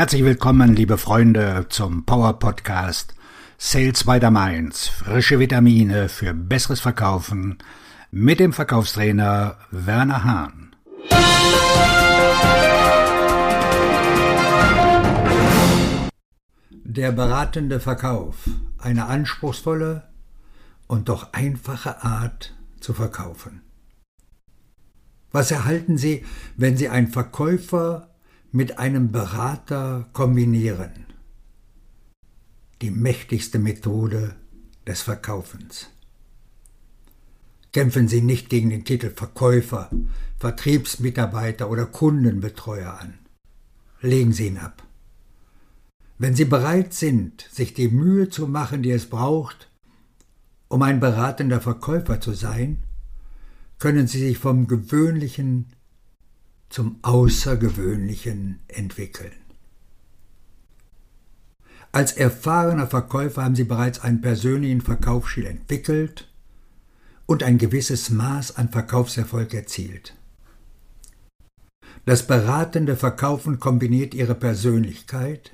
Herzlich willkommen, liebe Freunde, zum Power Podcast Sales by the Mainz. Frische Vitamine für besseres Verkaufen mit dem Verkaufstrainer Werner Hahn. Der beratende Verkauf. Eine anspruchsvolle und doch einfache Art zu verkaufen. Was erhalten Sie, wenn Sie einen Verkäufer mit einem Berater kombinieren? Die mächtigste Methode des Verkaufens. Kämpfen Sie nicht gegen den Titel Verkäufer, Vertriebsmitarbeiter oder Kundenbetreuer an. Legen Sie ihn ab. Wenn Sie bereit sind, sich die Mühe zu machen, die es braucht, um ein beratender Verkäufer zu sein, können Sie sich vom Gewöhnlichen zum Außergewöhnlichen entwickeln. Als erfahrener Verkäufer haben Sie bereits einen persönlichen Verkaufsstil entwickelt und ein gewisses Maß an Verkaufserfolg erzielt. Das beratende Verkaufen kombiniert Ihre Persönlichkeit,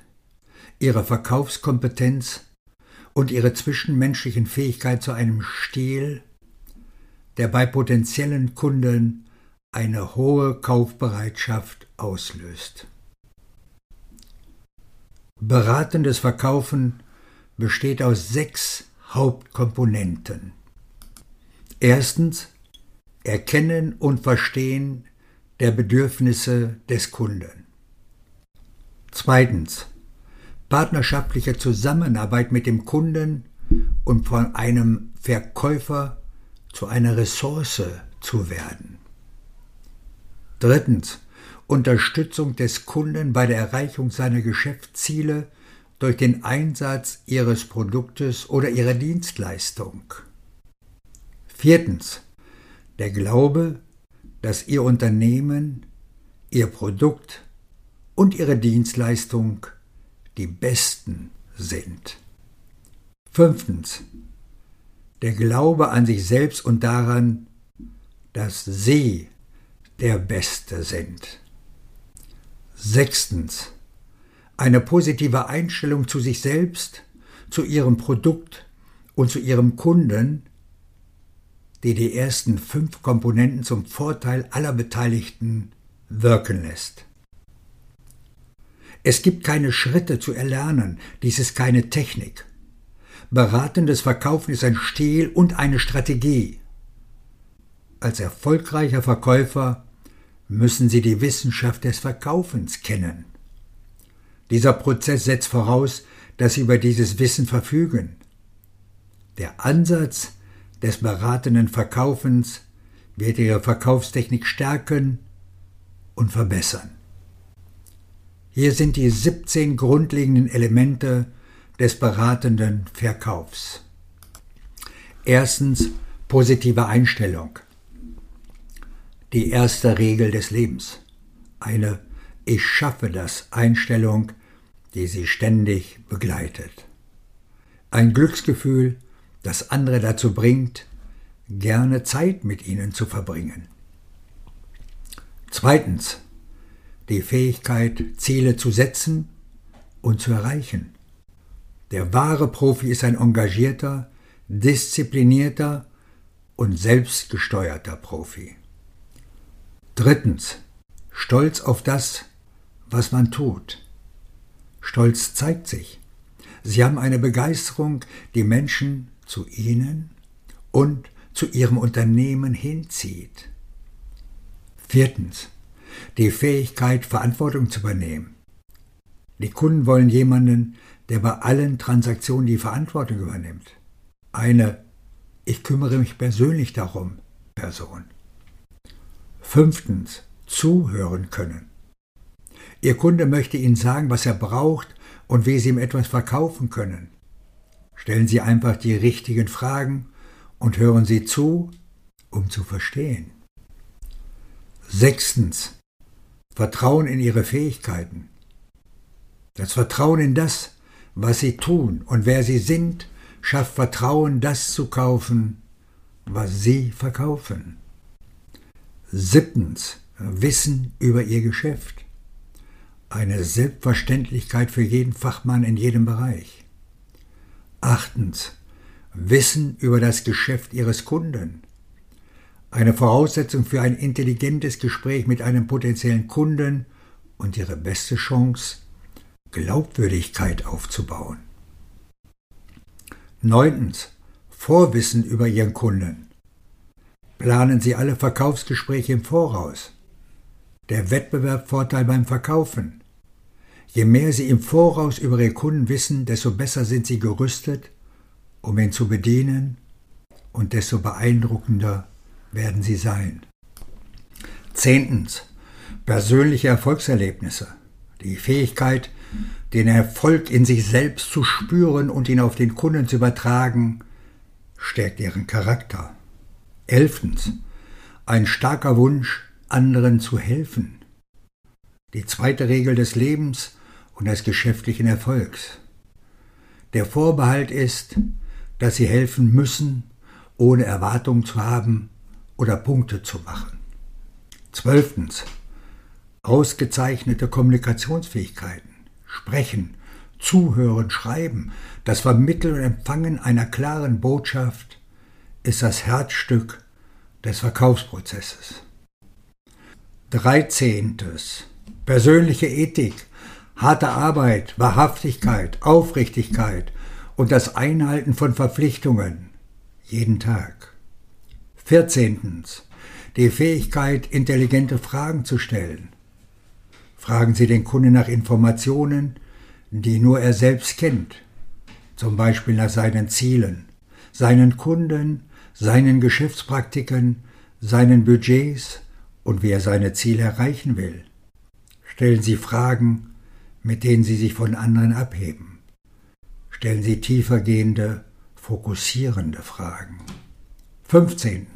Ihre Verkaufskompetenz und Ihre zwischenmenschlichen Fähigkeit zu einem Stil, der bei potenziellen Kunden eine hohe Kaufbereitschaft auslöst. Beratendes Verkaufen besteht aus sechs Hauptkomponenten. Erstens Erkennen und Verstehen der Bedürfnisse des Kunden. Zweitens partnerschaftliche Zusammenarbeit mit dem Kunden und von einem Verkäufer zu einer Ressource zu werden. Drittens. Unterstützung des Kunden bei der Erreichung seiner Geschäftsziele durch den Einsatz ihres Produktes oder ihrer Dienstleistung. Viertens. Der Glaube, dass Ihr Unternehmen, Ihr Produkt und Ihre Dienstleistung die besten sind. Fünftens. Der Glaube an sich selbst und daran, dass Sie der Beste sind. Sechstens. Eine positive Einstellung zu sich selbst, zu Ihrem Produkt und zu Ihrem Kunden, die die ersten fünf Komponenten zum Vorteil aller Beteiligten wirken lässt. Es gibt keine Schritte zu erlernen, dies ist keine Technik. Beratendes Verkaufen ist ein Stil und eine Strategie. Als erfolgreicher Verkäufer müssen Sie die Wissenschaft des Verkaufens kennen. Dieser Prozess setzt voraus, dass Sie über dieses Wissen verfügen. Der Ansatz des beratenden Verkaufens wird Ihre Verkaufstechnik stärken und verbessern. Hier sind die 17 grundlegenden Elemente des beratenden Verkaufs. Erstens positive Einstellung die erste Regel des Lebens. Eine Ich schaffe das Einstellung, die sie ständig begleitet. Ein Glücksgefühl, das andere dazu bringt, gerne Zeit mit ihnen zu verbringen. Zweitens, die Fähigkeit, Ziele zu setzen und zu erreichen. Der wahre Profi ist ein engagierter, disziplinierter und selbstgesteuerter Profi. Drittens. Stolz auf das, was man tut. Stolz zeigt sich. Sie haben eine Begeisterung, die Menschen zu Ihnen und zu Ihrem Unternehmen hinzieht. Viertens. Die Fähigkeit, Verantwortung zu übernehmen. Die Kunden wollen jemanden, der bei allen Transaktionen die Verantwortung übernimmt. Eine Ich kümmere mich persönlich darum Person. Fünftens, zuhören können. Ihr Kunde möchte Ihnen sagen, was er braucht und wie Sie ihm etwas verkaufen können. Stellen Sie einfach die richtigen Fragen und hören Sie zu, um zu verstehen. Sechstens, Vertrauen in Ihre Fähigkeiten. Das Vertrauen in das, was Sie tun und wer Sie sind, schafft Vertrauen, das zu kaufen, was Sie verkaufen. Siebtens, Wissen über Ihr Geschäft. Eine Selbstverständlichkeit für jeden Fachmann in jedem Bereich. Achtens. Wissen über das Geschäft Ihres Kunden. Eine Voraussetzung für ein intelligentes Gespräch mit einem potenziellen Kunden und Ihre beste Chance, Glaubwürdigkeit aufzubauen. Neuntens. Vorwissen über Ihren Kunden. Planen Sie alle Verkaufsgespräche im Voraus. Der Wettbewerbsvorteil beim Verkaufen. Je mehr Sie im Voraus über Ihre Kunden wissen, desto besser sind Sie gerüstet, um ihn zu bedienen und desto beeindruckender werden Sie sein. Zehntens. Persönliche Erfolgserlebnisse. Die Fähigkeit, den Erfolg in sich selbst zu spüren und ihn auf den Kunden zu übertragen, stärkt ihren Charakter. Elftens. Ein starker Wunsch, anderen zu helfen. Die zweite Regel des Lebens und des geschäftlichen Erfolgs. Der Vorbehalt ist, dass sie helfen müssen, ohne Erwartungen zu haben oder Punkte zu machen. Zwölftens. Ausgezeichnete Kommunikationsfähigkeiten. Sprechen, Zuhören, Schreiben, das Vermitteln und Empfangen einer klaren Botschaft ist das Herzstück des Verkaufsprozesses. Dreizehntes. Persönliche Ethik, harte Arbeit, Wahrhaftigkeit, Aufrichtigkeit und das Einhalten von Verpflichtungen jeden Tag. Vierzehntens. Die Fähigkeit, intelligente Fragen zu stellen. Fragen Sie den Kunden nach Informationen, die nur er selbst kennt, zum Beispiel nach seinen Zielen, seinen Kunden, seinen Geschäftspraktiken, seinen Budgets und wie er seine Ziele erreichen will. Stellen Sie Fragen, mit denen Sie sich von anderen abheben. Stellen Sie tiefergehende, fokussierende Fragen. 15.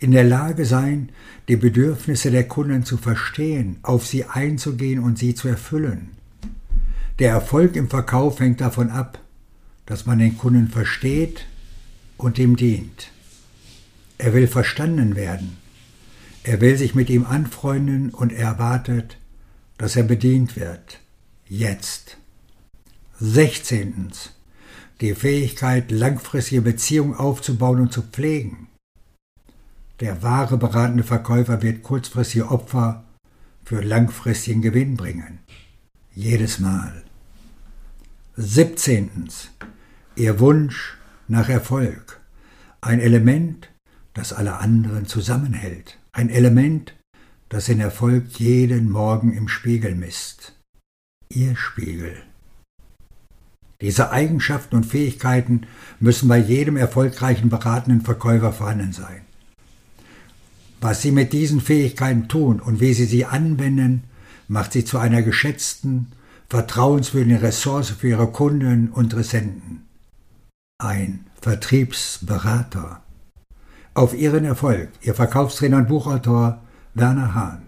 In der Lage sein, die Bedürfnisse der Kunden zu verstehen, auf sie einzugehen und sie zu erfüllen. Der Erfolg im Verkauf hängt davon ab, dass man den Kunden versteht und ihm dient. Er will verstanden werden. Er will sich mit ihm anfreunden und er erwartet, dass er bedient wird. Jetzt. 16. Die Fähigkeit, langfristige Beziehungen aufzubauen und zu pflegen. Der wahre beratende Verkäufer wird kurzfristige Opfer für langfristigen Gewinn bringen. Jedes Mal. 17. Ihr Wunsch nach Erfolg. Ein Element, das alle anderen zusammenhält. Ein Element, das den Erfolg jeden Morgen im Spiegel misst. Ihr Spiegel. Diese Eigenschaften und Fähigkeiten müssen bei jedem erfolgreichen beratenden Verkäufer vorhanden sein. Was Sie mit diesen Fähigkeiten tun und wie Sie sie anwenden, macht Sie zu einer geschätzten, vertrauenswürdige Ressource für Ihre Kunden und Interessenten. Ein Vertriebsberater. Auf Ihren Erfolg, Ihr Verkaufstrainer und Buchautor Werner Hahn.